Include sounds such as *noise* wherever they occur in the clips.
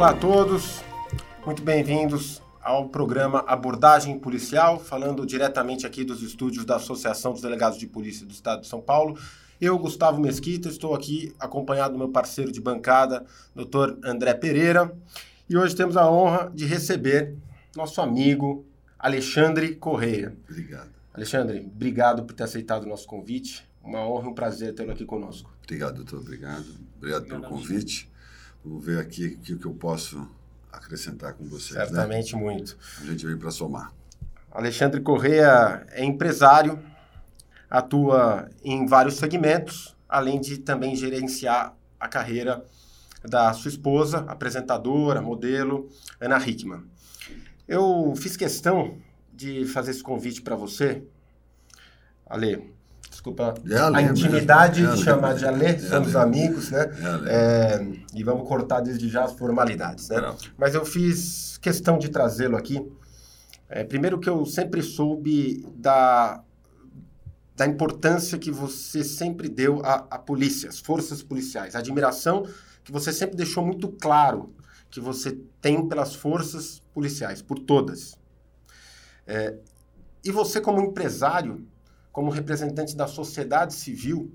Olá a todos, muito bem-vindos ao programa Abordagem Policial, falando diretamente aqui dos estúdios da Associação dos Delegados de Polícia do Estado de São Paulo. Eu, Gustavo Mesquita, estou aqui acompanhado do meu parceiro de bancada, Dr. André Pereira, e hoje temos a honra de receber nosso amigo Alexandre Correia. Obrigado. Alexandre, obrigado por ter aceitado o nosso convite. Uma honra e um prazer tê-lo aqui conosco. Obrigado, doutor. Obrigado. Obrigado, pelo convite. Vou ver aqui o que, que eu posso acrescentar com vocês. Né? Certamente né? muito. A gente vem para somar. Alexandre Correia é empresário, atua em vários segmentos, além de também gerenciar a carreira da sua esposa, apresentadora, modelo, Ana Hickman. Eu fiz questão de fazer esse convite para você, Ale. Desculpa a intimidade de chamar de Ale, é somos amigos, né? É e vamos cortar desde já as formalidades, né? Não. Mas eu fiz questão de trazê-lo aqui. É, primeiro que eu sempre soube da, da importância que você sempre deu à, à polícia, às forças policiais, a admiração que você sempre deixou muito claro que você tem pelas forças policiais, por todas. É, e você, como empresário, como representante da sociedade civil,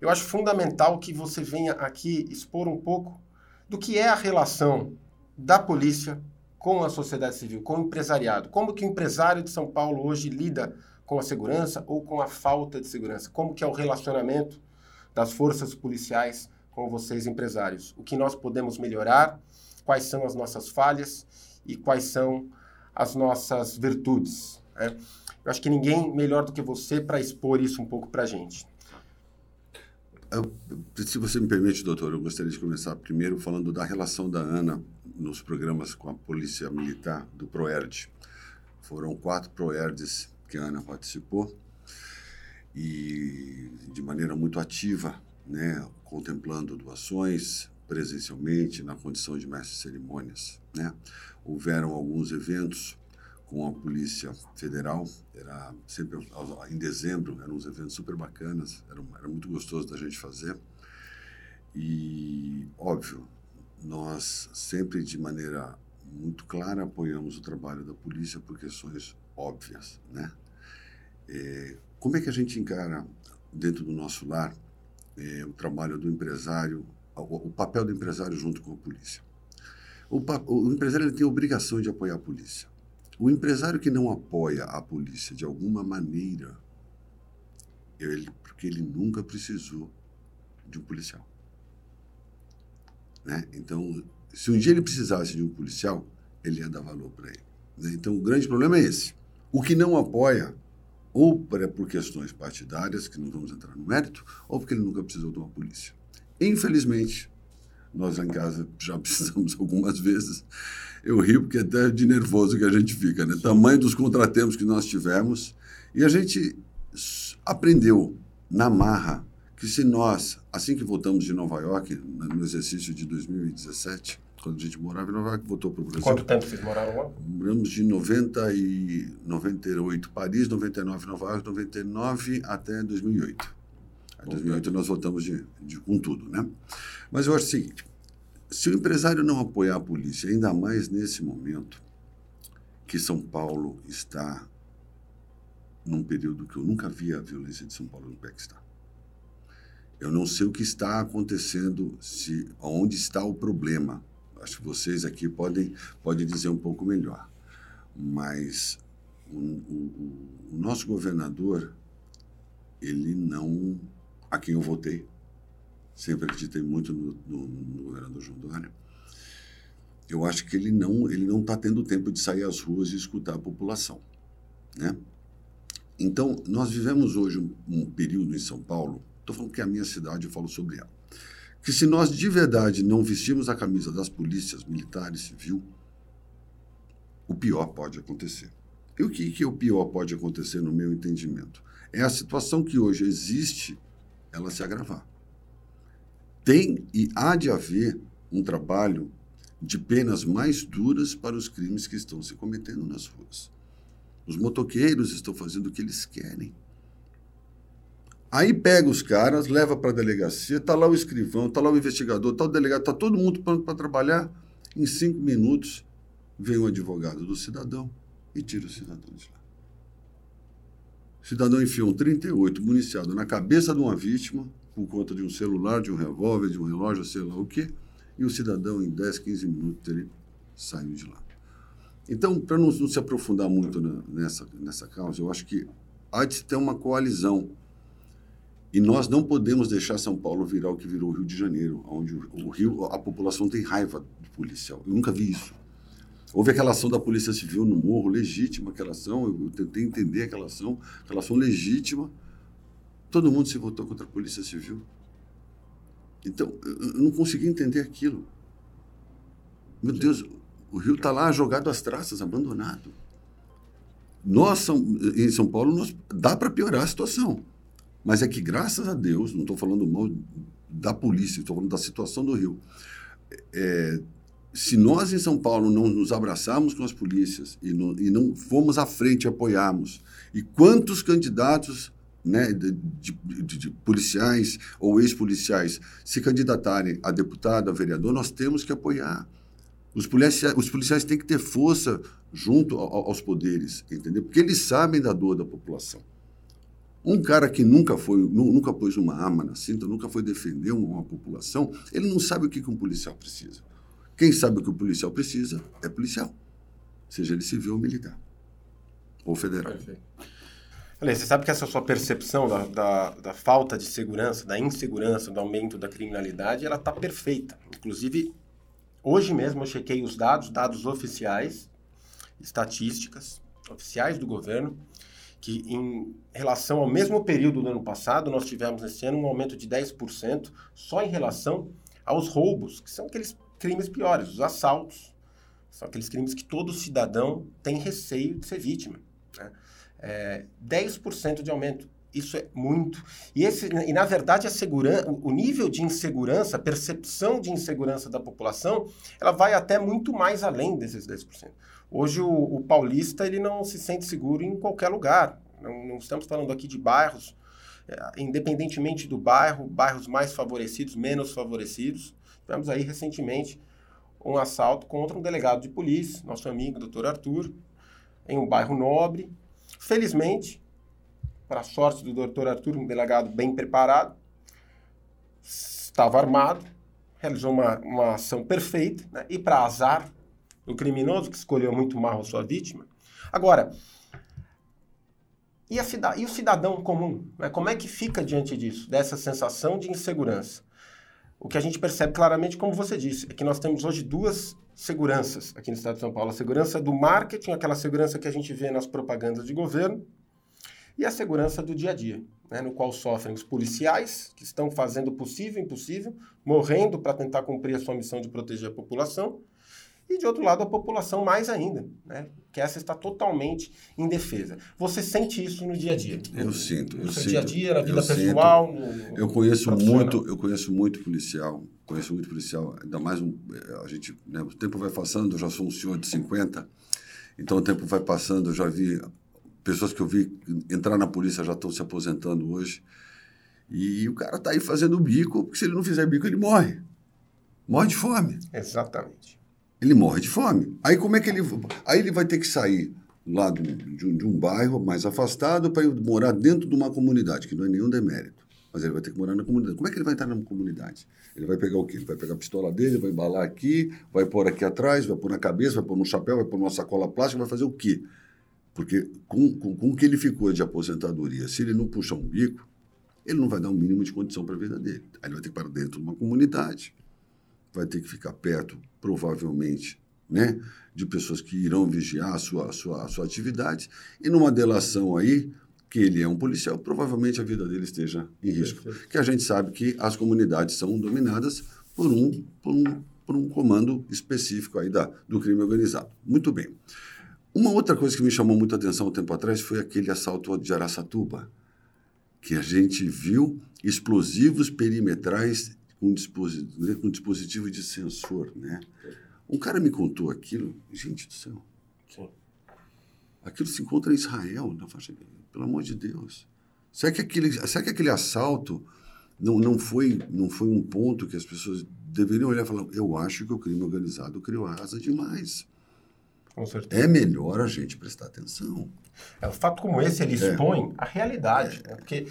eu acho fundamental que você venha aqui expor um pouco do que é a relação da polícia com a sociedade civil, com o empresariado. Como que o empresário de São Paulo hoje lida com a segurança ou com a falta de segurança? Como que é o relacionamento das forças policiais com vocês empresários? O que nós podemos melhorar? Quais são as nossas falhas e quais são as nossas virtudes? Né? Eu acho que ninguém melhor do que você para expor isso um pouco para a gente. Eu, se você me permite, doutor, eu gostaria de começar primeiro falando da relação da Ana nos programas com a Polícia Militar do ProERD. Foram quatro ProERDs que a Ana participou e de maneira muito ativa, né, contemplando doações presencialmente na condição de mestre de cerimônias, né? Houveram alguns eventos com a Polícia Federal, era sempre em dezembro, eram uns eventos super bacanas, era, era muito gostoso da gente fazer. E, óbvio, nós sempre de maneira muito clara apoiamos o trabalho da polícia por questões óbvias, né? É, como é que a gente encara dentro do nosso lar é, o trabalho do empresário, o, o, papel do empresário junto com a polícia? O, o empresário tem a obrigação de apoiar a polícia. O empresário que não apoia a polícia de alguma maneira, ele, porque ele nunca precisou de um policial. Né? Então, se um dia ele precisasse de um policial, ele ia dar valor para ele. Né? Então, o grande problema é esse. O que não apoia, ou por questões partidárias, que não vamos entrar no mérito, ou porque ele nunca precisou de uma polícia. Infelizmente, nós lá em casa já *laughs* precisamos algumas vezes. Eu rio porque até de nervoso que a gente fica, né? Tamanho dos contratempos que nós tivemos. E a gente aprendeu na marra que se nós, assim que voltamos de Nova York, no exercício de 2017, quando a gente morava em Nova York, voltou para o Brasil. Quanto tempo vocês moraram lá? Moramos de 90 e 98 Paris, 99 Nova York, 99 até 2008. Em 2008 nós voltamos de, de, com tudo, né? Mas eu acho o seguinte, se o empresário não apoiar a polícia, ainda mais nesse momento que São Paulo está num período que eu nunca vi a violência de São Paulo no pé que está. Eu não sei o que está acontecendo, se onde está o problema. Acho que vocês aqui podem, podem dizer um pouco melhor. Mas o, o, o nosso governador, ele não. A quem eu votei, sempre acreditei muito no, no, no governador João Dória. Eu acho que ele não ele não está tendo tempo de sair às ruas e escutar a população, né? Então nós vivemos hoje um, um período em São Paulo. Estou falando que é a minha cidade, eu falo sobre ela. Que se nós de verdade não vestirmos a camisa das polícias militares, civil, o pior pode acontecer. E o que, que o pior pode acontecer no meu entendimento? É a situação que hoje existe, ela se agravar tem e há de haver um trabalho de penas mais duras para os crimes que estão se cometendo nas ruas. Os motoqueiros estão fazendo o que eles querem. Aí pega os caras, leva para a delegacia, tá lá o escrivão, tá lá o investigador, tá o delegado, tá todo mundo pronto para trabalhar. Em cinco minutos, vem o advogado do cidadão e tira o cidadão de lá. O cidadão enfia um 38 municiado na cabeça de uma vítima, por conta de um celular, de um revólver, de um relógio, sei lá o quê, e o cidadão, em 10, 15 minutos, ele saiu de lá. Então, para não, não, se aprofundar muito na, nessa, nessa causa, eu acho que há de ter uma coalizão. E nós não podemos deixar São Paulo virar o que virou o Rio de Janeiro, onde o, o Rio, a população tem raiva do policial. Eu nunca vi isso. Houve aquela ação da Polícia Civil no morro, legítima aquela ação, eu tentei entender aquela ação, aquela ação legítima. Todo mundo se votou contra a Polícia Civil. Então, eu não consegui entender aquilo. Meu Deus, o rio está lá jogado às traças, abandonado. Nós, em São Paulo, nós, dá para piorar a situação. Mas é que, graças a Deus, não estou falando mal da polícia, estou falando da situação do rio. É, se nós em São Paulo não nos abraçarmos com as polícias e não, e não formos à frente e apoiarmos, e quantos candidatos né, de, de, de, policiais ou ex-policiais se candidatarem a deputado, a vereador, nós temos que apoiar. Os policiais, os policiais têm que ter força junto aos poderes, entendeu? Porque eles sabem da dor da população. Um cara que nunca foi, nunca pôs uma arma na cinta, nunca foi defender uma, uma população, ele não sabe o que, que um policial precisa. Quem sabe o que o policial precisa é policial, seja ele civil ou militar, ou federal. Perfeito. Olha, você sabe que essa sua percepção da, da, da, falta de segurança, da insegurança, do aumento da criminalidade, ela está perfeita. Inclusive, Hoje mesmo eu chequei os dados, dados oficiais, estatísticas oficiais do governo, que em relação ao mesmo período do ano passado, nós tivemos esse ano um aumento de 10% só em relação aos roubos, que são aqueles crimes piores, os assaltos. São aqueles crimes que todo cidadão tem receio de ser vítima. Né? É, 10% de aumento. Isso é muito. E, esse, e na verdade, a segurança, o nível de insegurança, a percepção de insegurança da população, ela vai até muito mais além desses 10%. Hoje, o, o paulista ele não se sente seguro em qualquer lugar. Não, não estamos falando aqui de bairros, é, independentemente do bairro, bairros mais favorecidos, menos favorecidos. Tivemos aí recentemente um assalto contra um delegado de polícia, nosso amigo, doutor Arthur, em um bairro nobre. Felizmente, para a sorte do doutor Arthur, um delegado bem preparado, estava armado, realizou uma, uma ação perfeita, né? e para azar do criminoso, que escolheu muito mal a sua vítima. Agora, e, a e o cidadão comum? Né? Como é que fica diante disso, dessa sensação de insegurança? O que a gente percebe claramente, como você disse, é que nós temos hoje duas seguranças aqui no estado de São Paulo. A segurança do marketing, aquela segurança que a gente vê nas propagandas de governo, e a segurança do dia a dia, né, no qual sofrem os policiais, que estão fazendo o possível e impossível, morrendo para tentar cumprir a sua missão de proteger a população, e de outro lado a população mais ainda, né, que essa está totalmente indefesa. Você sente isso no dia a dia? Eu sinto. No eu seu sinto, dia a dia, na vida pessoal? No, eu conheço muito, eu conheço muito policial, conheço muito policial, ainda mais um, a gente, né, o tempo vai passando, eu já sou um senhor de 50, então o tempo vai passando, eu já vi pessoas que eu vi entrar na polícia já estão se aposentando hoje. E o cara está aí fazendo bico, porque se ele não fizer bico, ele morre. Morre de fome. Exatamente. Ele morre de fome. Aí como é que ele. Aí ele vai ter que sair lá de, um, de um bairro mais afastado para morar dentro de uma comunidade, que não é nenhum demérito. Mas ele vai ter que morar na comunidade. Como é que ele vai entrar na comunidade? Ele vai pegar o quê? Ele vai pegar a pistola dele, vai embalar aqui, vai pôr aqui atrás, vai pôr na cabeça, vai pôr no chapéu, vai pôr numa sacola plástica, vai fazer o quê? Porque com, com, com o que ele ficou de aposentadoria, se ele não puxar um bico, ele não vai dar um mínimo de condição para a vida dele. Aí ele vai ter que ir para dentro de uma comunidade, vai ter que ficar perto, provavelmente, né, de pessoas que irão vigiar a sua, a sua, a sua atividade. E numa delação aí, que ele é um policial, provavelmente a vida dele esteja em risco. Perfeito. Que a gente sabe que as comunidades são dominadas por um, por um, por um comando específico aí da, do crime organizado. Muito bem. Uma outra coisa que me chamou muita atenção um tempo atrás foi aquele assalto de Araçatuba, que a gente viu explosivos perimetrais com dispositivo, né, com dispositivo de sensor, né? Um cara me contou aquilo, gente do céu. Sim. Aquilo se encontra em Israel, na faixa, pelo amor de Deus. Será que aquele, será que aquele assalto não, não, foi, não foi um ponto que as pessoas deveriam olhar e falar: eu acho que o crime organizado criou asa demais. Com certeza. É melhor a gente prestar atenção. É, um fato como esse, ele É. expõe a realidade. né? Porque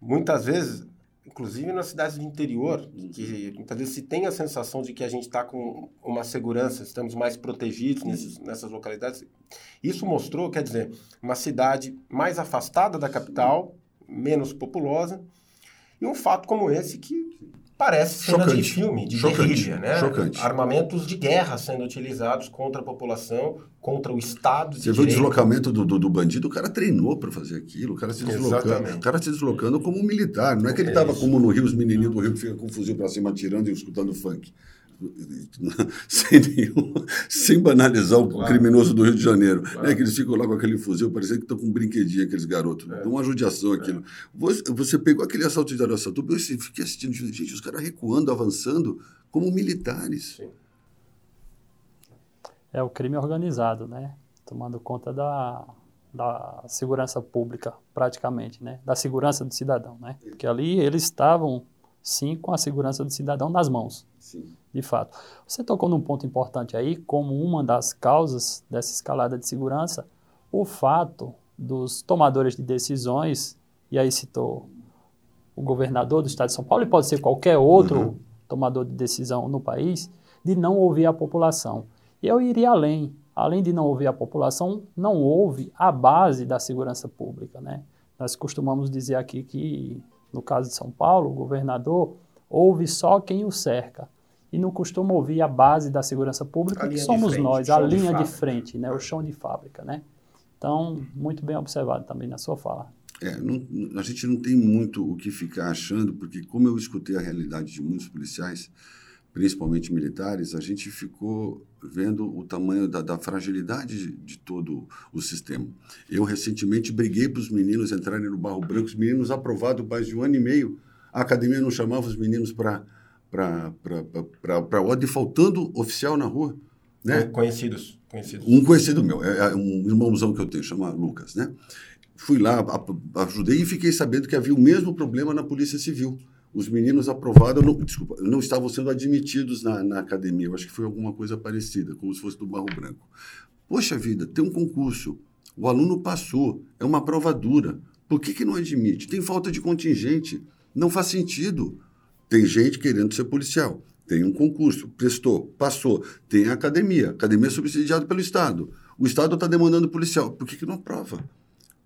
muitas vezes, inclusive nas cidades do interior, que muitas vezes se tem a sensação de que a gente está com uma segurança, estamos mais protegidos nesses, nessas localidades. Isso mostrou, quer dizer, uma cidade mais afastada da capital, menos populosa, e um fato como esse que parece cena de Chocante. filme, de Chocante. guerrilha, né? Chocante. Armamentos de guerra sendo utilizados contra a população, contra o Estado de Você vê o deslocamento do, do, do bandido, o cara treinou para fazer aquilo, o cara se deslocando, Exatamente. o cara se deslocando como um militar. Não é que ele estava Isso. como no Rio, os menininhos do Rio que ficam com o fuzil para cima atirando e escutando funk. *laughs* Sem, nenhum, sem banalizar o Claro. criminoso do Rio de Janeiro. Claro. Né? Que eles ficam lá com aquele fuzil, parecendo que estão com um brinquedinho, aqueles garotos. É. Uma judiação aquilo. Você, você pegou aquele assalto de Araçatuba, eu fiquei assistindo, gente, os caras recuando, avançando, como militares. Sim. É o crime organizado, né? Tomando conta da, da segurança pública, praticamente, né? Da segurança do cidadão, né? Porque ali eles estavam, sim, com a segurança do cidadão nas mãos, Sim. De fato. Você tocou num ponto importante aí, como uma das causas dessa escalada de segurança, o fato dos tomadores de decisões, e aí citou o governador do estado de São Paulo, e pode ser qualquer outro Uhum. tomador de decisão no país, de não ouvir a população. Eu iria além. Além de não ouvir a população, não houve a base da segurança pública. Né? Nós costumamos dizer aqui que, no caso de São Paulo, o governador ouve só quem o cerca. E não costuma ouvir a base da segurança pública, A que de somos frente, nós, a de linha de, fábrica. frente, né? o chão de fábrica. Né? Então, muito bem observado também na sua fala. É, não- a gente não tem muito o que ficar achando, porque como eu escutei a realidade de muitos policiais, principalmente militares, a gente ficou vendo o tamanho da, da fragilidade de, de todo o sistema. Eu recentemente briguei para os meninos entrarem no Barro Branco, os meninos aprovados mais de um ano e meio, a academia não chamava os meninos para para ordem, faltando oficial na rua. Né? Conhecidos, conhecidos. Um conhecido meu, é, é um irmãozão que eu tenho, chama Lucas, né? Fui lá, ajudei e fiquei sabendo que havia o mesmo problema na Polícia Civil. Os meninos aprovados, não, desculpa, não estavam sendo admitidos na, na academia. Eu acho que foi alguma coisa parecida, como se fosse do Barro Branco. Poxa vida, tem um concurso, o aluno passou, é uma prova dura. Por que, que não admite? Tem falta de contingente. Não faz sentido. Tem gente querendo ser policial. Tem um concurso, prestou, passou. Tem a academia. A academia é subsidiada pelo Estado. O Estado está demandando policial. Por que, que não aprova?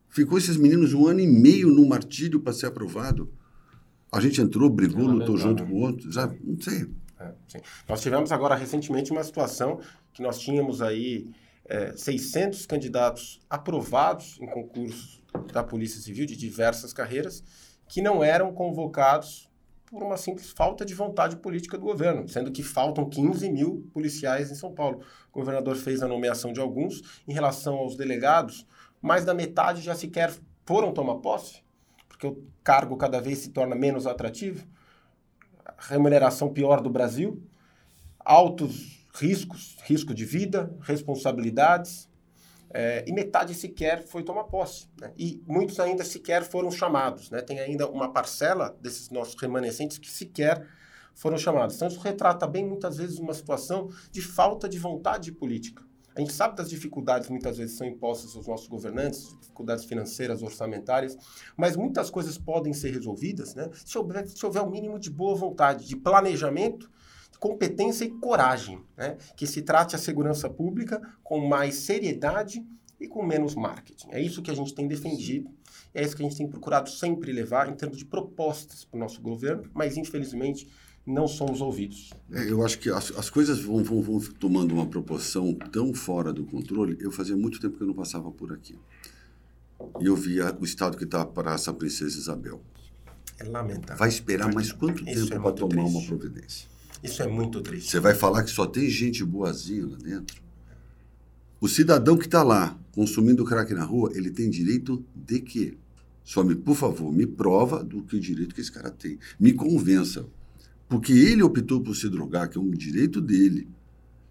Ficou esses meninos um ano e meio no martírio para ser aprovado. A gente entrou, brigou, É lutou junto com outros. Já, não sei. É, sim. Nós tivemos agora recentemente uma situação que nós tínhamos aí é, 600 candidatos aprovados em concursos da Polícia Civil de diversas carreiras que não eram convocados por uma simples falta de vontade política do governo, sendo que faltam 15 mil policiais em São Paulo. O governador fez a nomeação de alguns. Em relação aos delegados, mais da metade já sequer foram tomar posse, porque o cargo cada vez se torna menos atrativo remuneração pior do Brasil, altos riscos, risco de vida, responsabilidades, é, e metade sequer foi tomar posse. Né? E muitos ainda sequer foram chamados. Né? Tem ainda uma parcela desses nossos remanescentes que sequer foram chamados. Então, isso retrata bem, muitas vezes, uma situação de falta de vontade política. A gente sabe das dificuldades muitas vezes são impostas aos nossos governantes, dificuldades financeiras, orçamentárias, mas muitas coisas podem ser resolvidas né, se, houver, se houver mínimo de boa vontade, de planejamento, competência e coragem. Né, que se trate a segurança pública com mais seriedade e com menos marketing. É isso que a gente tem defendido, é isso que a gente tem procurado sempre levar em termos de propostas para o nosso governo, mas infelizmente não somos ouvidos. É, eu acho que as, as coisas vão, vão, vão tomando uma proporção tão fora do controle. Eu fazia muito tempo que eu não passava por aqui. E eu via o estado que está para essa princesa Isabel. É lamentável. Vai esperar mais quanto Isso tempo é para tomar triste. uma providência? Isso é muito triste. Você vai falar que só tem gente boazinha lá dentro? O cidadão que está lá consumindo crack na rua, ele tem direito de quê? Só me, por favor, me prova do que direito que esse cara tem. Me convença. Porque ele optou por se drogar, que é um direito dele.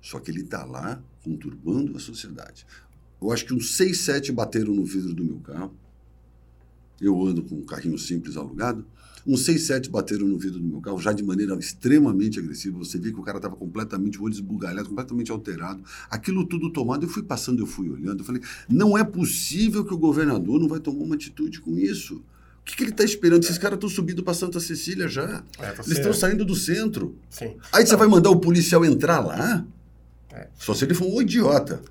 Só que ele está lá conturbando a sociedade. Eu acho que uns seis, sete bateram no vidro do meu carro. Eu ando com um carrinho simples alugado. Uns seis, sete bateram no vidro do meu carro, já de maneira extremamente agressiva. Você vê que o cara estava completamente, o olho esbugalhado, completamente alterado. Aquilo tudo tomado, eu fui passando, eu fui olhando, eu falei, não é possível que o governador não vai tomar uma atitude com isso. O que, que ele está esperando? Esses caras estão subindo para Santa Cecília já. É, você- Eles estão saindo do centro. Sim. Aí você vai mandar o policial entrar lá? É. Só se ele for um idiota.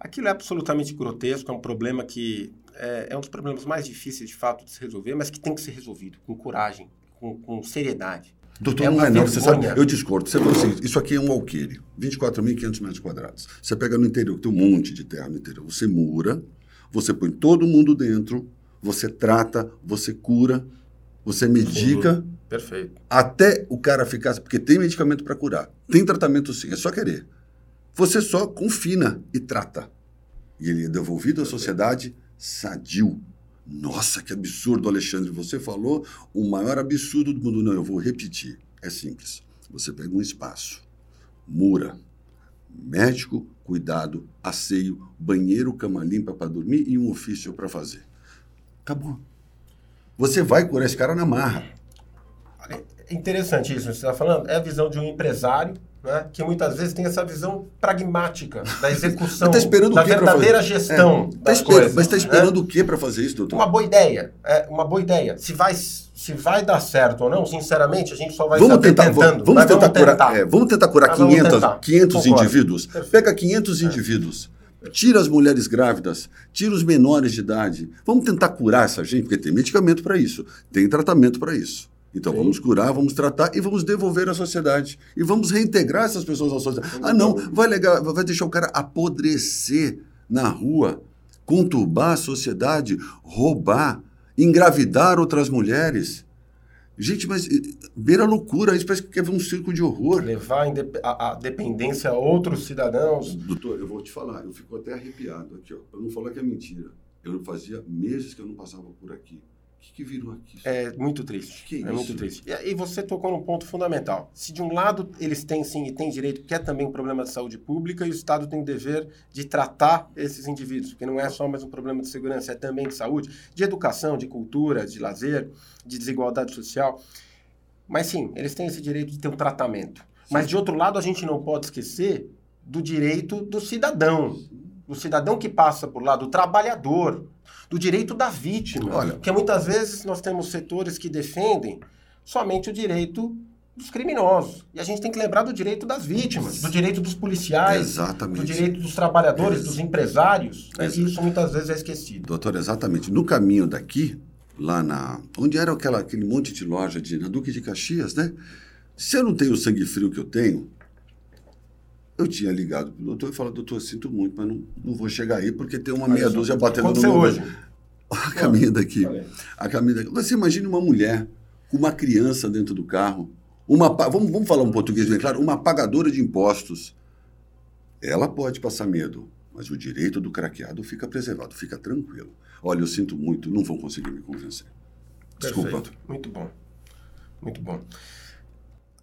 Aquilo é absolutamente grotesco, é um problema que é, é um dos problemas mais difíceis de fato de se resolver, mas que tem que ser resolvido com coragem, com, com seriedade. Doutor, É não é não, você sabe, eu discordo. Você falou assim, isso aqui é um alqueire, 24.500 metros quadrados. Você pega no interior, tem um monte de terra no interior, você mura, você põe todo mundo dentro, você trata, você cura, você medica, Perfeito. até o cara ficar... Porque tem medicamento para curar, tem tratamento sim, é só querer. Você só confina e trata. E ele é devolvido à sociedade sadio. Nossa, que absurdo, Alexandre. Você falou o maior absurdo do mundo. Não, eu vou repetir. É simples. Você pega um espaço, mura, médico, cuidado, asseio, banheiro, cama limpa para dormir e um ofício para fazer. Acabou. Você vai curar esse cara na marra. É interessante isso que você está falando. É a visão de um empresário, né, que muitas vezes tem essa visão pragmática da execução, *laughs* tá da verdadeira gestão É, tá das coisas. mas está né? esperando o quê para fazer isso, doutor? Uma boa ideia. É uma boa ideia. Se vai, se vai dar certo ou não, sinceramente, a gente só vai Vamos tentar, tentando. vamos, vamos tentar vamos curar, tentar. é, vamos tentar curar Mas vamos 500, tentar. 500 Concordo. indivíduos. Perfeito. Pega 500 indivíduos. Tira as mulheres grávidas, tira os menores de idade. Vamos tentar curar essa gente, porque tem medicamento para isso, tem tratamento para isso. Então Sim. vamos curar, vamos tratar e vamos devolver à sociedade. E vamos reintegrar essas pessoas à sociedade. Ah, não, vai, legal, vai deixar o cara apodrecer na rua, conturbar a sociedade, roubar, engravidar outras mulheres. Gente, mas eh, beira a loucura, isso parece que quer ver um circo de horror. Levar a, a- a dependência a outros cidadãos. Doutor, eu vou te falar, eu fico até arrepiado aqui, ó. Pra não falar que é mentira. Eu fazia meses que eu não passava por aqui. O que, que virou aqui? É muito triste. Que é isso? muito triste. E, e você tocou num ponto fundamental. Se de um lado eles têm sim e têm direito, que é também um problema de saúde pública, e o Estado tem o dever de tratar esses indivíduos, porque não é só mais um problema de segurança, é também de saúde, de educação, de cultura, de lazer, de desigualdade social. Mas sim, eles têm esse direito de ter um tratamento. Mas de outro lado, a gente não pode esquecer do direito do cidadão, do cidadão que passa por lá, do trabalhador, do direito da vítima. Olha- Porque muitas vezes nós temos setores que defendem somente o direito dos criminosos. E a gente tem que lembrar do direito das vítimas, do direito dos policiais, Exatamente. do direito dos trabalhadores, Ex- dos empresários. Exato. E isso muitas vezes é esquecido. Doutor, exatamente. No caminho daqui, lá na. Onde era aquela, aquele monte de loja de, na Duque de Caxias, né? Se eu não tenho o sangue frio que eu tenho, eu tinha ligado pro doutor e falado, doutor, sinto muito, mas não, não vou chegar aí porque tem uma meia dúzia batendo no meu. hoje. *laughs* A caminho daqui. A caminho daqui. Você imagine uma mulher com uma criança dentro do carro, uma, vamos, vamos falar um português bem claro, uma pagadora de impostos. Ela pode passar medo, mas o direito do craqueado fica preservado, fica tranquilo. Olha, eu sinto muito, não vão conseguir me convencer. Desculpa. Perfeito. Muito bom. Muito bom.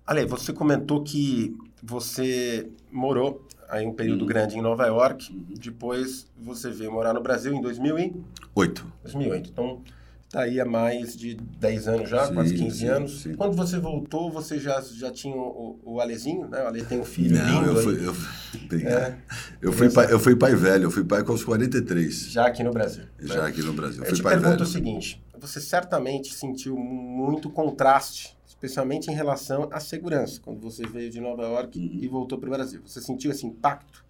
Ale, você comentou que você morou aí um período Uhum. grande em Nova York, depois você veio morar no Brasil em 2000 e Oito. 2008. Então, está aí há mais de 10 anos já, Sim, quase 15 sim, anos. sim. Quando você voltou, você já, já tinha o, o Alezinho, né? O Ale tem um filho Não, lindo eu aí, fui, eu, fui- É. eu, fui pai, eu fui pai velho, eu fui pai com os 43, já aqui no Brasil. já né? aqui no Brasil. Eu Eu te pergunto velho. o seguinte: você certamente sentiu muito contraste, especialmente em relação à segurança, quando você veio de Nova York Uhum. e voltou para o Brasil. Você sentiu esse impacto?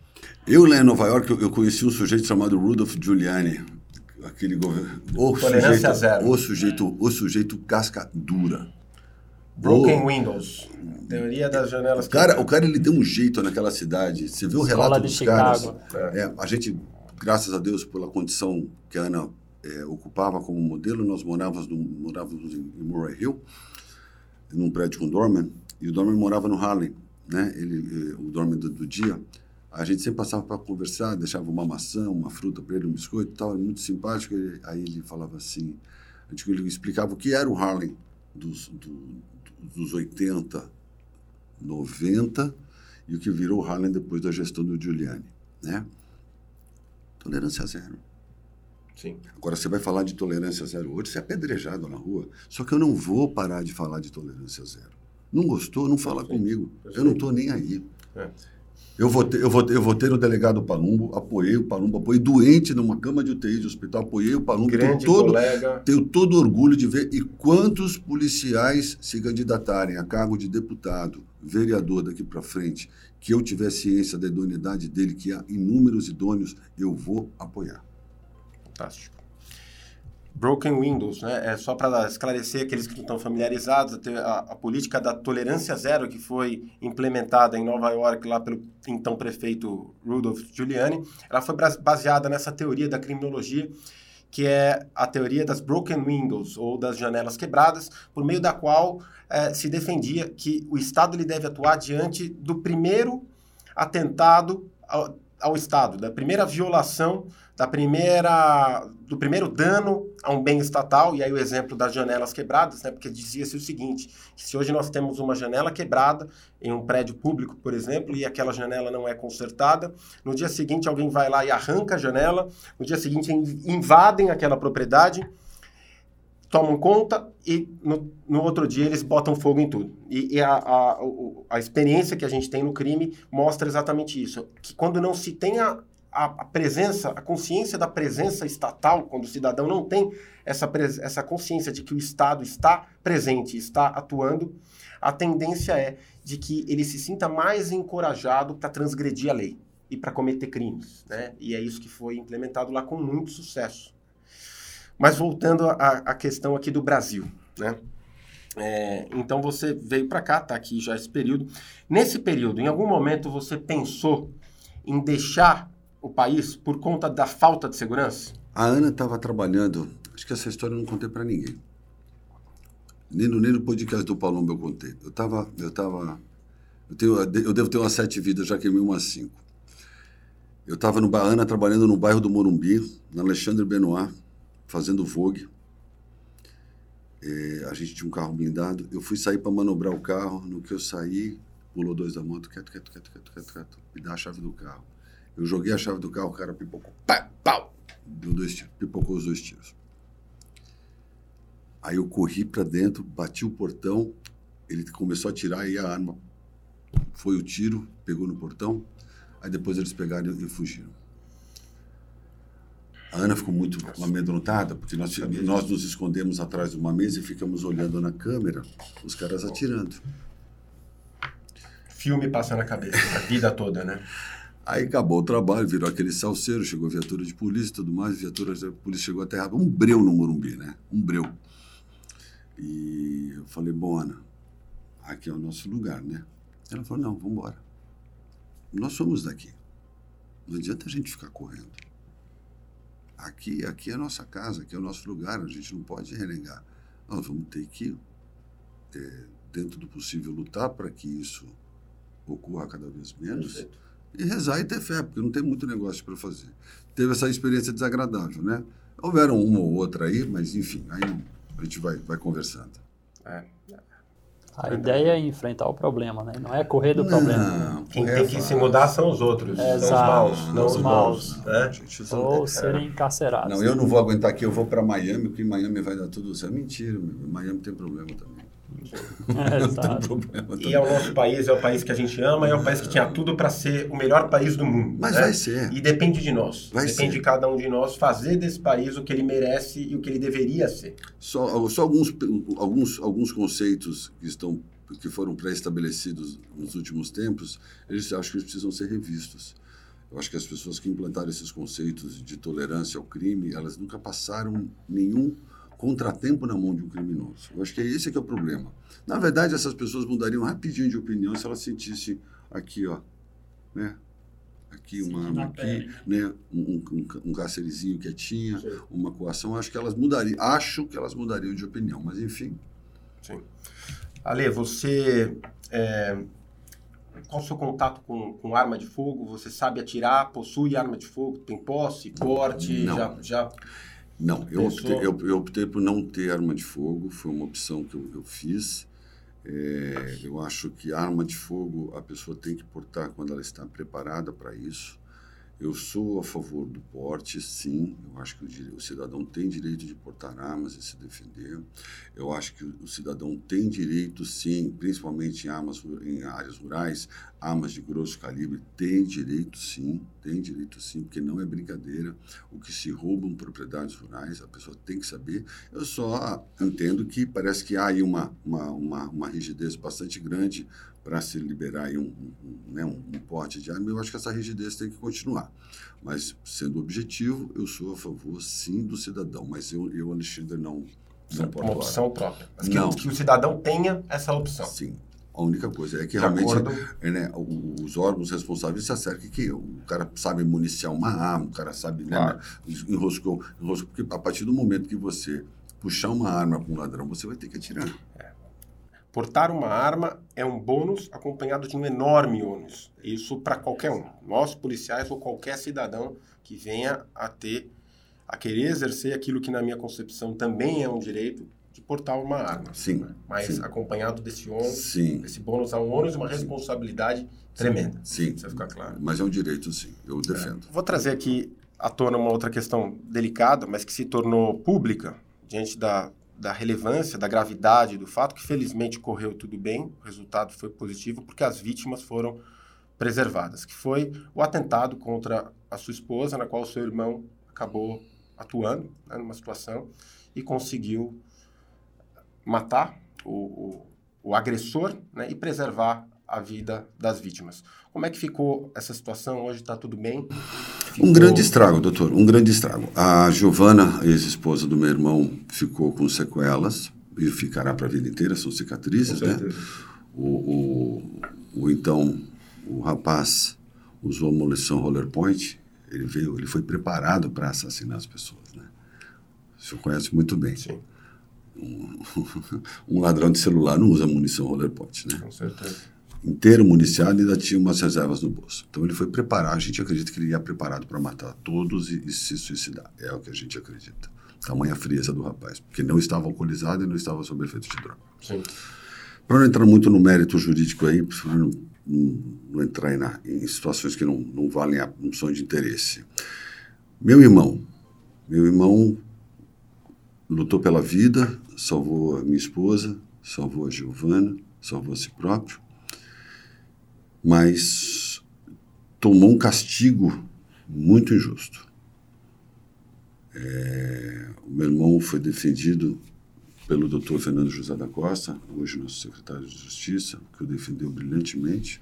Eu lá em Nova York, eu, conheci um sujeito chamado Rudolph Giuliani, aquele governo. O Tolerância sujeito, zero. o sujeito, o sujeito casca dura. Broken Oh. Windows. Teoria das janelas. O cara, o cara ele deu um jeito naquela cidade. Você viu o relato de dos Chicago. caras? É, a gente, graças a Deus, pela condição que a Ana é, ocupava como modelo, nós morávamos, no, morávamos em, em Murray Hill, num prédio com o Dorman, e o Dorman morava no Harlem, né? Ele, eh, o Dorman do, do dia. A gente sempre passava para conversar, deixava uma maçã, uma fruta para ele, um biscoito e tal, muito simpático. Ele, aí ele falava assim, a gente- ele explicava o que era o Harlem dos, do- dos 80, 90 e o que virou o Harlem depois da gestão do Giuliani, né? Tolerância zero. Sim. Agora, você vai falar de tolerância zero hoje, você é apedrejado na rua. Só que eu não vou parar de falar de tolerância zero. Não gostou? Não fala Sim. comigo. Eu não estou nem aí. É. Eu votei, eu, votei, eu votei no delegado Palumbo, apoiei o Palumbo, apoiei doente numa cama de UTI de hospital, apoiei o Palumbo. Grande tenho todo, colega. Tenho todo orgulho de ver. E quantos policiais se candidatarem a cargo de deputado, vereador daqui para frente, que eu tiver ciência da idoneidade dele, que há inúmeros idôneos, eu vou apoiar. Fantástico. Broken Windows, né? É só para esclarecer aqueles que não estão familiarizados, a, a, política da tolerância zero que foi implementada em Nova York lá pelo então prefeito Rudolph Giuliani, ela foi baseada nessa teoria da criminologia que é a teoria das broken windows ou das janelas quebradas, por meio da qual é, se defendia que o Estado ele deve atuar diante do primeiro atentado ao Estado, da primeira violação da primeira, do primeiro dano a um bem estatal, e aí o exemplo das janelas quebradas, né, porque dizia-se o seguinte, se hoje nós temos uma janela quebrada em um prédio público, por exemplo, e aquela janela não é consertada, no dia seguinte alguém vai lá e arranca a janela, no dia seguinte invadem aquela propriedade, tomam conta e no, no outro dia eles botam fogo em tudo. E, e a, a, a, experiência que a gente tem no crime mostra exatamente isso, que quando não se tem a a, a, presença, a consciência da presença estatal, quando o cidadão não tem essa, essa consciência de que o Estado está presente, está atuando, a tendência é de que ele se sinta mais encorajado para transgredir a lei e para cometer crimes. Né? E é isso que foi implementado lá com muito sucesso. Mas voltando à questão aqui do Brasil, né? É, então você veio para cá, está aqui já esse período. Nesse período, em algum momento você pensou em deixar o país por conta da falta de segurança? A Ana estava trabalhando, acho que essa história eu não contei para ninguém. Nem no, nem no podcast do Palombo eu contei. Eu estava, eu estava, eu, tenho, eu devo ter umas sete vidas, já queimei umas cinco. Eu estava no Ana trabalhando no bairro do Morumbi, na Alexandre Benoit, fazendo vogue. É, a gente tinha um carro blindado. Eu fui sair para manobrar o carro. No que eu saí, pulou dois da moto, quieto, quieto, quieto, quieto, quieto, quieto, me dá a chave do carro. Eu joguei a chave do carro, o cara pipocou. Pá, pau! Deu dois tiros, pipocou os dois tiros. Aí eu corri para dentro, bati o portão, ele começou a tirar e a arma foi o tiro, pegou no portão. Aí depois eles pegaram e fugiram. A Ana ficou muito amedrontada, porque nós, nós nos escondemos atrás de uma mesa e ficamos olhando na câmera os caras atirando. Filme passa na cabeça, a vida toda, né? Aí acabou o trabalho, virou aquele salseiro, chegou a viatura de polícia e tudo mais, viatura da polícia chegou até um breu no Morumbi, né? Um breu. E eu falei, bom, Ana, aqui é o nosso lugar, né? Ela falou, não, vamos embora. Nós somos daqui. Não adianta a gente ficar correndo. Aqui, aqui é a nossa casa, aqui é o nosso lugar, a gente não pode renegar. Nós vamos ter que, é, dentro do possível, lutar para que isso ocorra cada vez menos. Perfeito e rezar e ter fé, porque não tem muito negócio para fazer. Teve essa experiência desagradável, né? Houveram uma ou outra aí, mas enfim, aí a gente vai, vai conversando. É. A ideia é enfrentar o problema, né? Não é correr do não, problema. Quem tem que se mudar são os outros, é, são os maus, não os maus. Né? Ou serem encarcerados. Não, eu não vou aguentar aqui, eu vou para Miami, porque em Miami vai dar tudo certo. Mentira, Miami tem problema também. É, e é o nosso país, é o país que a gente ama, é o país que tinha tudo para ser o melhor país do mundo. Mas né? vai ser. E depende de nós. Vai depende ser. de cada um de nós fazer desse país o que ele merece e o que ele deveria ser. Só, só alguns, alguns, alguns conceitos que estão que foram pré-estabelecidos nos últimos tempos, eles acho que eles precisam ser revistos. Eu acho que as pessoas que implantaram esses conceitos de tolerância ao crime, elas nunca passaram nenhum contratempo na mão de um criminoso. Eu acho que esse é que é o problema. Na verdade, essas pessoas mudariam rapidinho de opinião se elas sentissem aqui, ó, né? Aqui uma arma aqui, né? Um, um, um cárcerezinho quietinha, Sim. uma coação. Acho que elas mudariam, acho que elas mudariam de opinião, mas enfim. Sim. Ale, você é, qual o seu contato com, com arma de fogo? Você sabe atirar? Possui arma de fogo? Tem posse, porte? Não. Já, já não, eu optei, eu, eu optei, por não ter arma de fogo, foi uma opção que eu, eu fiz. É, eu acho que arma de fogo a pessoa tem que portar quando ela está preparada para isso. Eu sou a favor do porte, sim. Eu acho que o, o, cidadão tem direito de portar armas e se defender. Eu acho que o cidadão tem direito, sim, principalmente em, armas, em áreas rurais, armas de grosso calibre, tem direito, sim, tem direito, sim, porque não é brincadeira. O que se roubam propriedades rurais, a pessoa tem que saber. Eu só entendo que parece que há aí uma, uma, uma, uma rigidez bastante grande para se liberar um, um, né, um, um porte de arma, eu acho que essa rigidez tem que continuar. Mas, sendo objetivo, eu sou a favor, sim, do cidadão. Mas eu, eu Alexandre, não, não posso. Uma opção própria. Mas que, não. que o cidadão tenha essa opção. Sim. A única coisa é que de realmente é, né, os órgãos responsáveis se acerquem que o cara sabe municiar uma arma, o cara sabe, né, claro. né, enroscou, enroscou, porque a partir do momento que você puxar uma arma para um ladrão, você vai ter que atirar. É. Portar uma arma é um bônus acompanhado de um enorme ônus. Isso para qualquer um, nós policiais ou qualquer cidadão que venha a ter, a querer exercer aquilo que na minha concepção também é um direito de portar uma arma. Sim. Mas sim. acompanhado desse ônus, sim. desse bônus a um ônus e uma responsabilidade sim. tremenda. Sim. Precisa ficar claro. Mas é um direito, sim. Eu defendo. É. Vou trazer aqui à tona uma outra questão delicada, mas que se tornou pública diante da da relevância, da gravidade do fato, que felizmente correu tudo bem, o resultado foi positivo, porque as vítimas foram preservadas, que foi o atentado contra a sua esposa, na qual o seu irmão acabou atuando né, numa situação e conseguiu matar o, o, o agressor né, e preservar a vida das vítimas. Como é que ficou essa situação? Hoje está tudo bem? Ficou... Um grande estrago, doutor, um grande estrago. A Giovana, ex-esposa do meu irmão, ficou com sequelas e ficará para a vida inteira, são cicatrizes, né? O, o, o, então, o rapaz usou a munição roller point, ele veio, ele foi preparado para assassinar as pessoas, né? O senhor conhece muito bem. Sim. *laughs* Um, *laughs* um ladrão de celular não usa munição roller point, né? Com certeza inteiro municiado ainda tinha umas reservas no bolso. Então ele foi preparar, a gente acredita que ele ia preparado para matar todos e, e, se suicidar. É o que a gente acredita. Tamanha frieza do rapaz, porque não estava alcoolizado e não estava sob efeito de droga. Para não entrar muito no mérito jurídico aí, para não, não, não, entrar na, em situações que não, não valem a função de interesse. Meu irmão, meu irmão lutou pela vida, salvou a minha esposa, salvou a Giovana, salvou a si próprio mas tomou um castigo muito injusto. É, o meu irmão foi defendido pelo doutor Fernando José da Costa, hoje nosso secretário de Justiça, que o defendeu brilhantemente.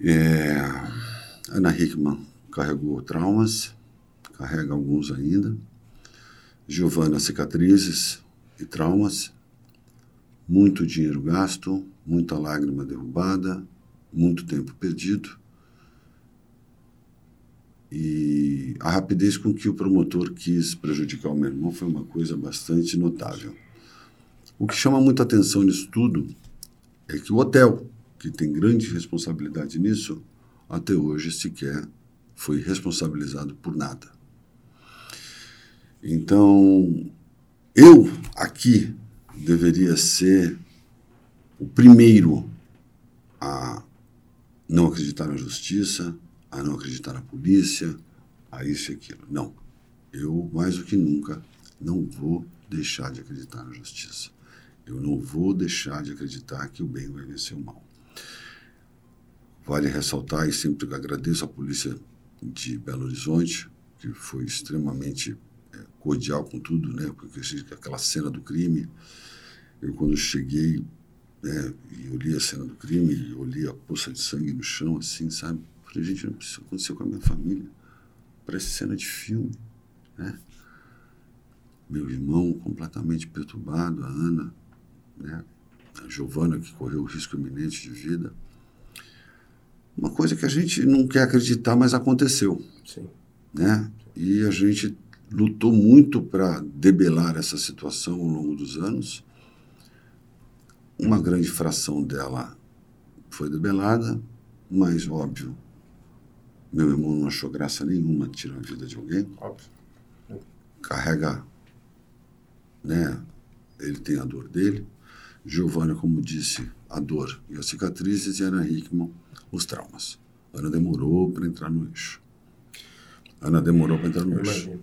É, Ana Hickman carregou traumas, carrega alguns ainda. Giovana, cicatrizes e traumas. Muito dinheiro gasto, muita lágrima derrubada, muito tempo perdido. E a rapidez com que o promotor quis prejudicar o meu irmão foi uma coisa bastante notável. O que chama muita atenção nisso tudo é que o hotel, que tem grande responsabilidade nisso, até hoje sequer foi responsabilizado por nada. Então, eu aqui deveria ser o primeiro a não acreditar na justiça, a não acreditar na polícia, a isso e aquilo. Não. Eu, mais do que nunca, não vou deixar de acreditar na justiça. Eu não vou deixar de acreditar que o bem vai vencer o mal. Vale ressaltar, e sempre agradeço à polícia de Belo Horizonte, que foi extremamente é, cordial com tudo, né? Porque aquela cena do crime, eu quando cheguei né? E eu li a cena do crime, eu li a poça de sangue no chão, assim, sabe? Falei, gente, não isso aconteceu com a minha família. Parece cena de filme, né? Meu irmão completamente perturbado, a Ana, né? A Giovana, que correu o risco iminente de vida. Uma coisa que a gente não quer acreditar, mas aconteceu. Sim. Né? E a gente lutou muito para debelar essa situação ao longo dos anos uma grande fração dela foi debelada, mas, óbvio, meu irmão não achou graça nenhuma tirar a vida de alguém. Óbvio. Carrega, né? Ele tem a dor dele. Giovanna, como disse, a dor e as cicatrizes, e Ana Hickman, os traumas. Ana demorou para entrar no eixo. Ana demorou para entrar no Eu eixo. imagino.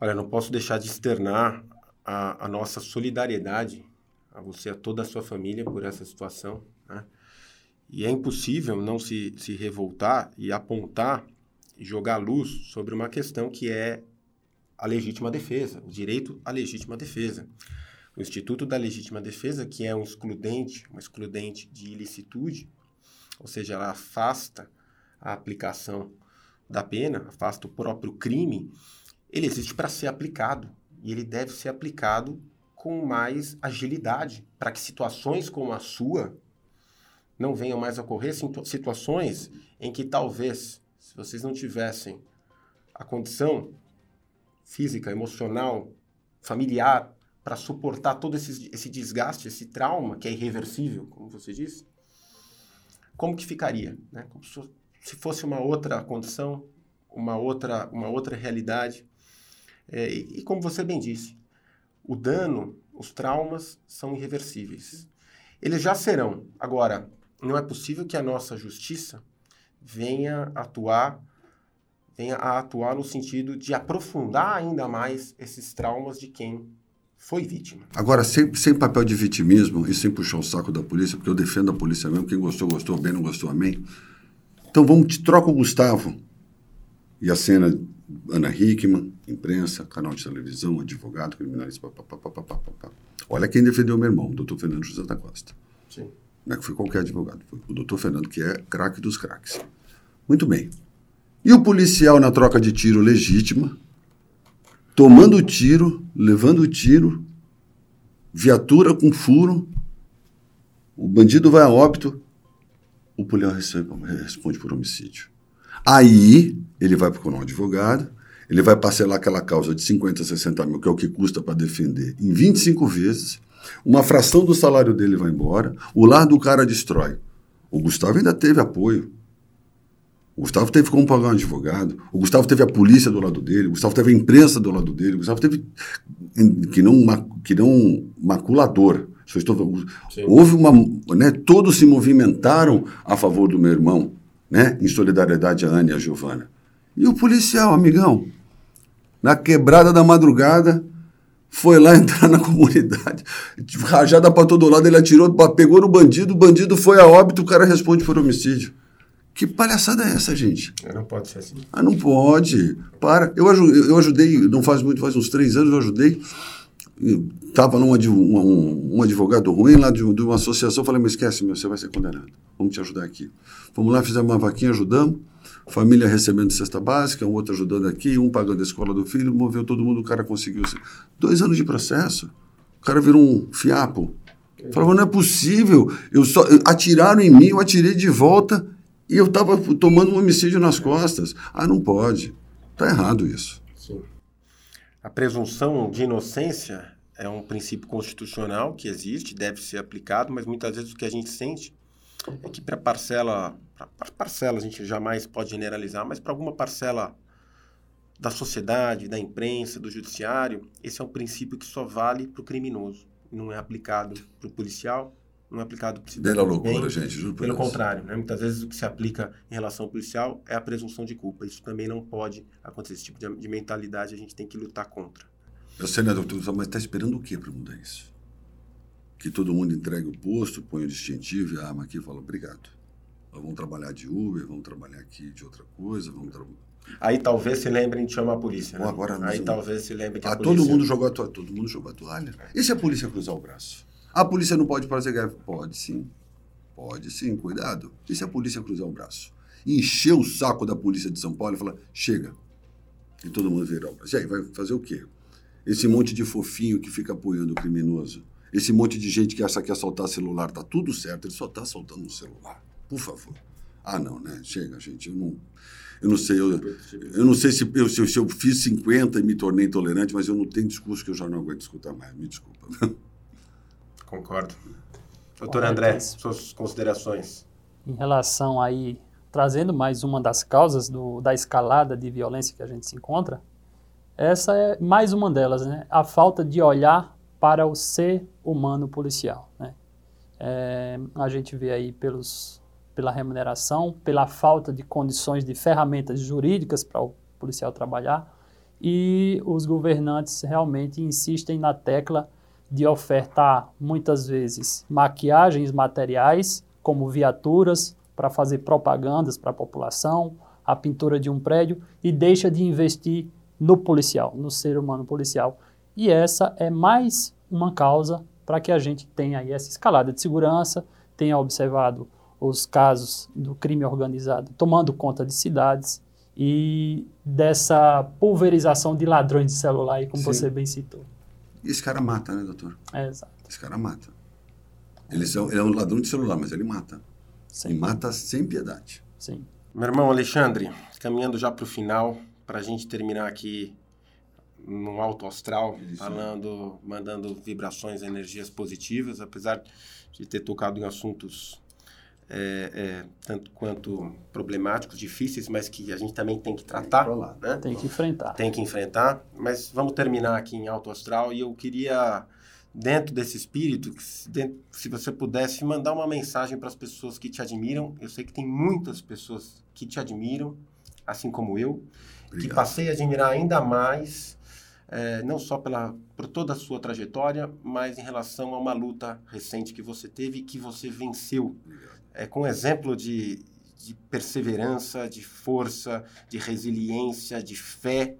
Olha, não posso deixar de externar a, a nossa solidariedade a você, a toda a sua família por essa situação. Né? E é impossível não se, se revoltar e apontar e jogar luz sobre uma questão que é a legítima defesa, o direito à legítima defesa. O Instituto da Legítima Defesa, que é um excludente, uma excludente de ilicitude, ou seja, ela afasta a aplicação da pena, afasta o próprio crime, ele existe para ser aplicado e ele deve ser aplicado com mais agilidade para que situações como a sua não venham mais a ocorrer, situ- situações em que talvez, se vocês não tivessem a condição física, emocional, familiar para suportar todo esse, esse desgaste, esse trauma que é irreversível, como você disse, como que ficaria? Né? Como se, se fosse uma outra condição, uma outra, uma outra realidade. É, e, e como você bem disse, o dano, os traumas são irreversíveis. Eles já serão. Agora, não é possível que a nossa justiça venha atuar venha a atuar no sentido de aprofundar ainda mais esses traumas de quem foi vítima. Agora, sem, sem papel de vitimismo e sem puxar o saco da polícia, porque eu defendo a polícia mesmo, quem gostou, gostou, bem, não gostou, amém. Então vamos, te troca o Gustavo e a cena Ana Hickman, imprensa, canal de televisão, advogado, criminalista, papapá, papapá. Olha quem defendeu meu irmão, o doutor Fernando José da Costa. Sim. Não é que foi qualquer advogado, foi o doutor Fernando, que é craque dos craques. Muito bem. E o policial na troca de tiro legítima, tomando o tiro, levando o tiro, viatura com furo, o bandido vai a óbito, o policial responde por homicídio. Aí ele vai procurar um advogado, ele vai parcelar aquela causa de 50, 60 mil, que é o que custa para defender, em 25 vezes. Uma fração do salário dele vai embora, o lar do cara destrói. O Gustavo ainda teve apoio. O Gustavo teve como pagar um advogado, o Gustavo teve a polícia do lado dele, o Gustavo teve a imprensa do lado dele, o Gustavo teve que não, que não maculador. Só estou, houve uma, né, todos se movimentaram a favor do meu irmão, né, em solidariedade a Ana e a Giovana. E o policial, amigão, na quebrada da madrugada, foi lá *laughs* entrar na comunidade, rajada para todo lado, ele atirou, pegou no bandido, o bandido foi a óbito, o cara responde por homicídio. Que palhaçada é essa, gente? Não pode ser assim. Ah, não pode. Para. Eu eu ajudei não faz muito, faz uns três anos, eu ajudei. Estava num um, um, advogado ruim lá de, de uma associação. Falei, mas esquece, meu, você vai ser condenado. Vamos te ajudar aqui. Vamos lá, fizemos uma vaquinha, ajudamos. Família recebendo cesta básica, um outro ajudando aqui, um pagando a escola do filho, moveu todo mundo, o cara conseguiu. Dois anos de processo. O cara virou um fiapo. Falava, não é possível. Eu só, atiraram em mim, eu atirei de volta e eu estava tomando um homicídio nas costas. Ah, não pode. Está errado isso. A presunção de inocência é um princípio constitucional que existe, deve ser aplicado, mas muitas vezes o que a gente sente é que para parcela, para parcela a gente jamais pode generalizar, mas para alguma parcela da sociedade, da imprensa, do judiciário, esse é um princípio que só vale para o criminoso, não é aplicado para o policial, não é aplicado para o cidadão. Loucura, bem, gente. Juro pelo contrário, né? muitas vezes o que se aplica em relação ao policial é a presunção de culpa. Isso também não pode acontecer. Esse tipo de, de mentalidade a gente tem que lutar contra. Eu sei, né, doutor? Mas está esperando o quê para mudar isso? Que todo mundo entregue o posto, põe o distintivo e a arma aqui e fala obrigado. Vamos trabalhar de Uber, vamos trabalhar aqui de outra coisa, vamos trabalhar. Aí talvez se lembrem de chamar a polícia. Né? Agora Aí mesmo. talvez se lembrem que ah, a polícia... todo mundo jogou a toalha. Todo mundo jogou a toalha. E se a polícia cruzar o braço? A polícia não pode fazer greve? Pode sim. Pode sim, cuidado. E se a polícia cruzar o braço? Encher o saco da polícia de São Paulo e falar, chega. E todo mundo virar o braço. E aí, vai fazer o quê? Esse monte de fofinho que fica apoiando o criminoso. Esse monte de gente que acha que assaltar celular tá tudo certo, ele só tá assaltando um celular. Por favor. Ah, não, né? Chega, gente. Eu não, eu não sei. Eu, eu não sei se, eu, se eu fiz 50 e me tornei intolerante, mas eu não tenho discurso que eu já não aguento escutar mais. Me desculpa. *laughs* Concordo. Doutor André, suas considerações. Em relação aí, trazendo mais uma das causas do, da escalada de violência que a gente se encontra, essa é mais uma delas, né? A falta de olhar para o ser humano policial, né? É, a gente vê aí pelos, pela remuneração, pela falta de condições de ferramentas jurídicas para o policial trabalhar, e os governantes realmente insistem na tecla de ofertar muitas vezes maquiagens materiais, como viaturas, para fazer propagandas para a população, a pintura de um prédio, e deixa de investir no policial, no ser humano policial. E essa é mais uma causa para que a gente tenha aí essa escalada de segurança, tenha observado os casos do crime organizado tomando conta de cidades e dessa pulverização de ladrões de celular, aí, como Sim. você bem citou. E esse cara mata, né, doutor? É, exato. Esse cara mata. Ele, são, ele é um ladrão de celular, mas ele mata. Sim. E mata sem piedade. Sim. Meu irmão Alexandre, caminhando já para o final, para a gente terminar aqui no alto astral, Isso. falando, mandando vibrações, energias positivas, apesar de ter tocado em assuntos é, é, tanto quanto problemáticos, difíceis, mas que a gente também tem que tratar, tem que, né? tem que enfrentar. Tem que enfrentar. Mas vamos terminar aqui em alto astral e eu queria dentro desse espírito, se você pudesse mandar uma mensagem para as pessoas que te admiram, eu sei que tem muitas pessoas que te admiram, assim como eu, Obrigado. que passei a admirar ainda mais é, não só pela, por toda a sua trajetória, mas em relação a uma luta recente que você teve e que você venceu. É, com exemplo de, de perseverança, de força, de resiliência, de fé.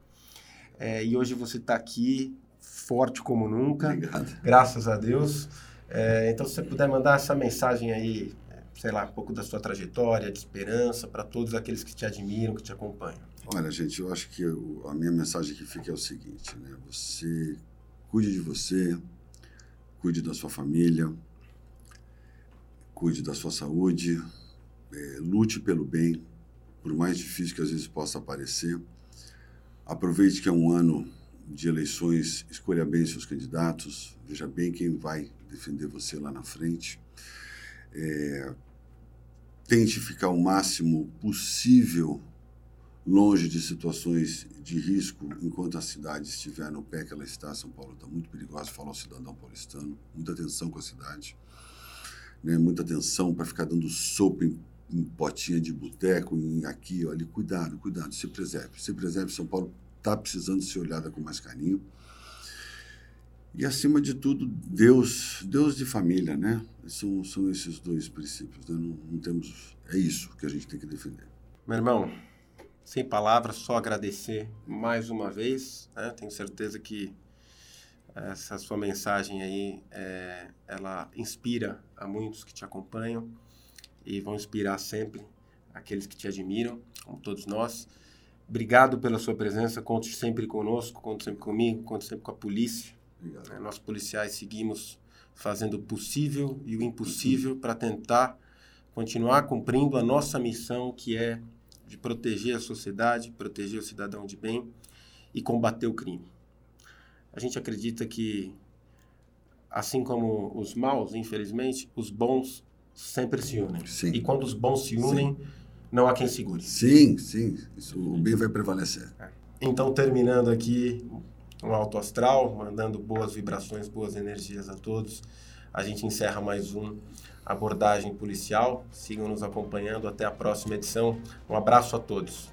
É, e hoje você está aqui forte como nunca. Obrigado. Graças a Deus. É, então, se você puder mandar essa mensagem aí, sei lá, um pouco da sua trajetória, de esperança, para todos aqueles que te admiram, que te acompanham. Olha, gente, eu acho que eu, a minha mensagem que fica é o seguinte, né? Você cuide de você, cuide da sua família, cuide da sua saúde, é, lute pelo bem, por mais difícil que às vezes possa parecer. Aproveite que é um ano de eleições, escolha bem seus candidatos, veja bem quem vai defender você lá na frente. É, tente ficar o máximo possível longe de situações de risco enquanto a cidade estiver no pé que ela está. São Paulo está muito perigosa, fala ao cidadão paulistano. Muita atenção com a cidade. Né? Muita atenção para ficar dando sopa em, em potinha de boteco, em aqui, ali. Cuidado, cuidado, se preserve. Se preserve, São Paulo está precisando ser olhada com mais carinho. E, acima de tudo, Deus, Deus de família, né? São, são esses dois princípios. Né? Não, não temos... É isso que a gente tem que defender. Meu irmão, sem palavras, só agradecer mais uma vez. Né? Tenho certeza que essa sua mensagem aí, é, ela inspira a muitos que te acompanham e vão inspirar sempre aqueles que te admiram, como todos nós. Obrigado pela sua presença, conte sempre conosco, conte sempre comigo, conte sempre com a polícia. Né? Nós policiais seguimos fazendo o possível e o impossível para tentar continuar cumprindo a nossa missão, que é de proteger a sociedade, proteger o cidadão de bem e combater o crime. A gente acredita que, assim como os maus, infelizmente, os bons sempre se unem. Sim. E quando os bons se unem, sim. não há quem segure. Sim, sim. Isso, o bem vai prevalecer. É. Então, terminando aqui um alto astral, mandando boas vibrações, boas energias a todos. A gente encerra mais um abordagem policial. Sigam nos acompanhando. Até a próxima edição. Um abraço a todos.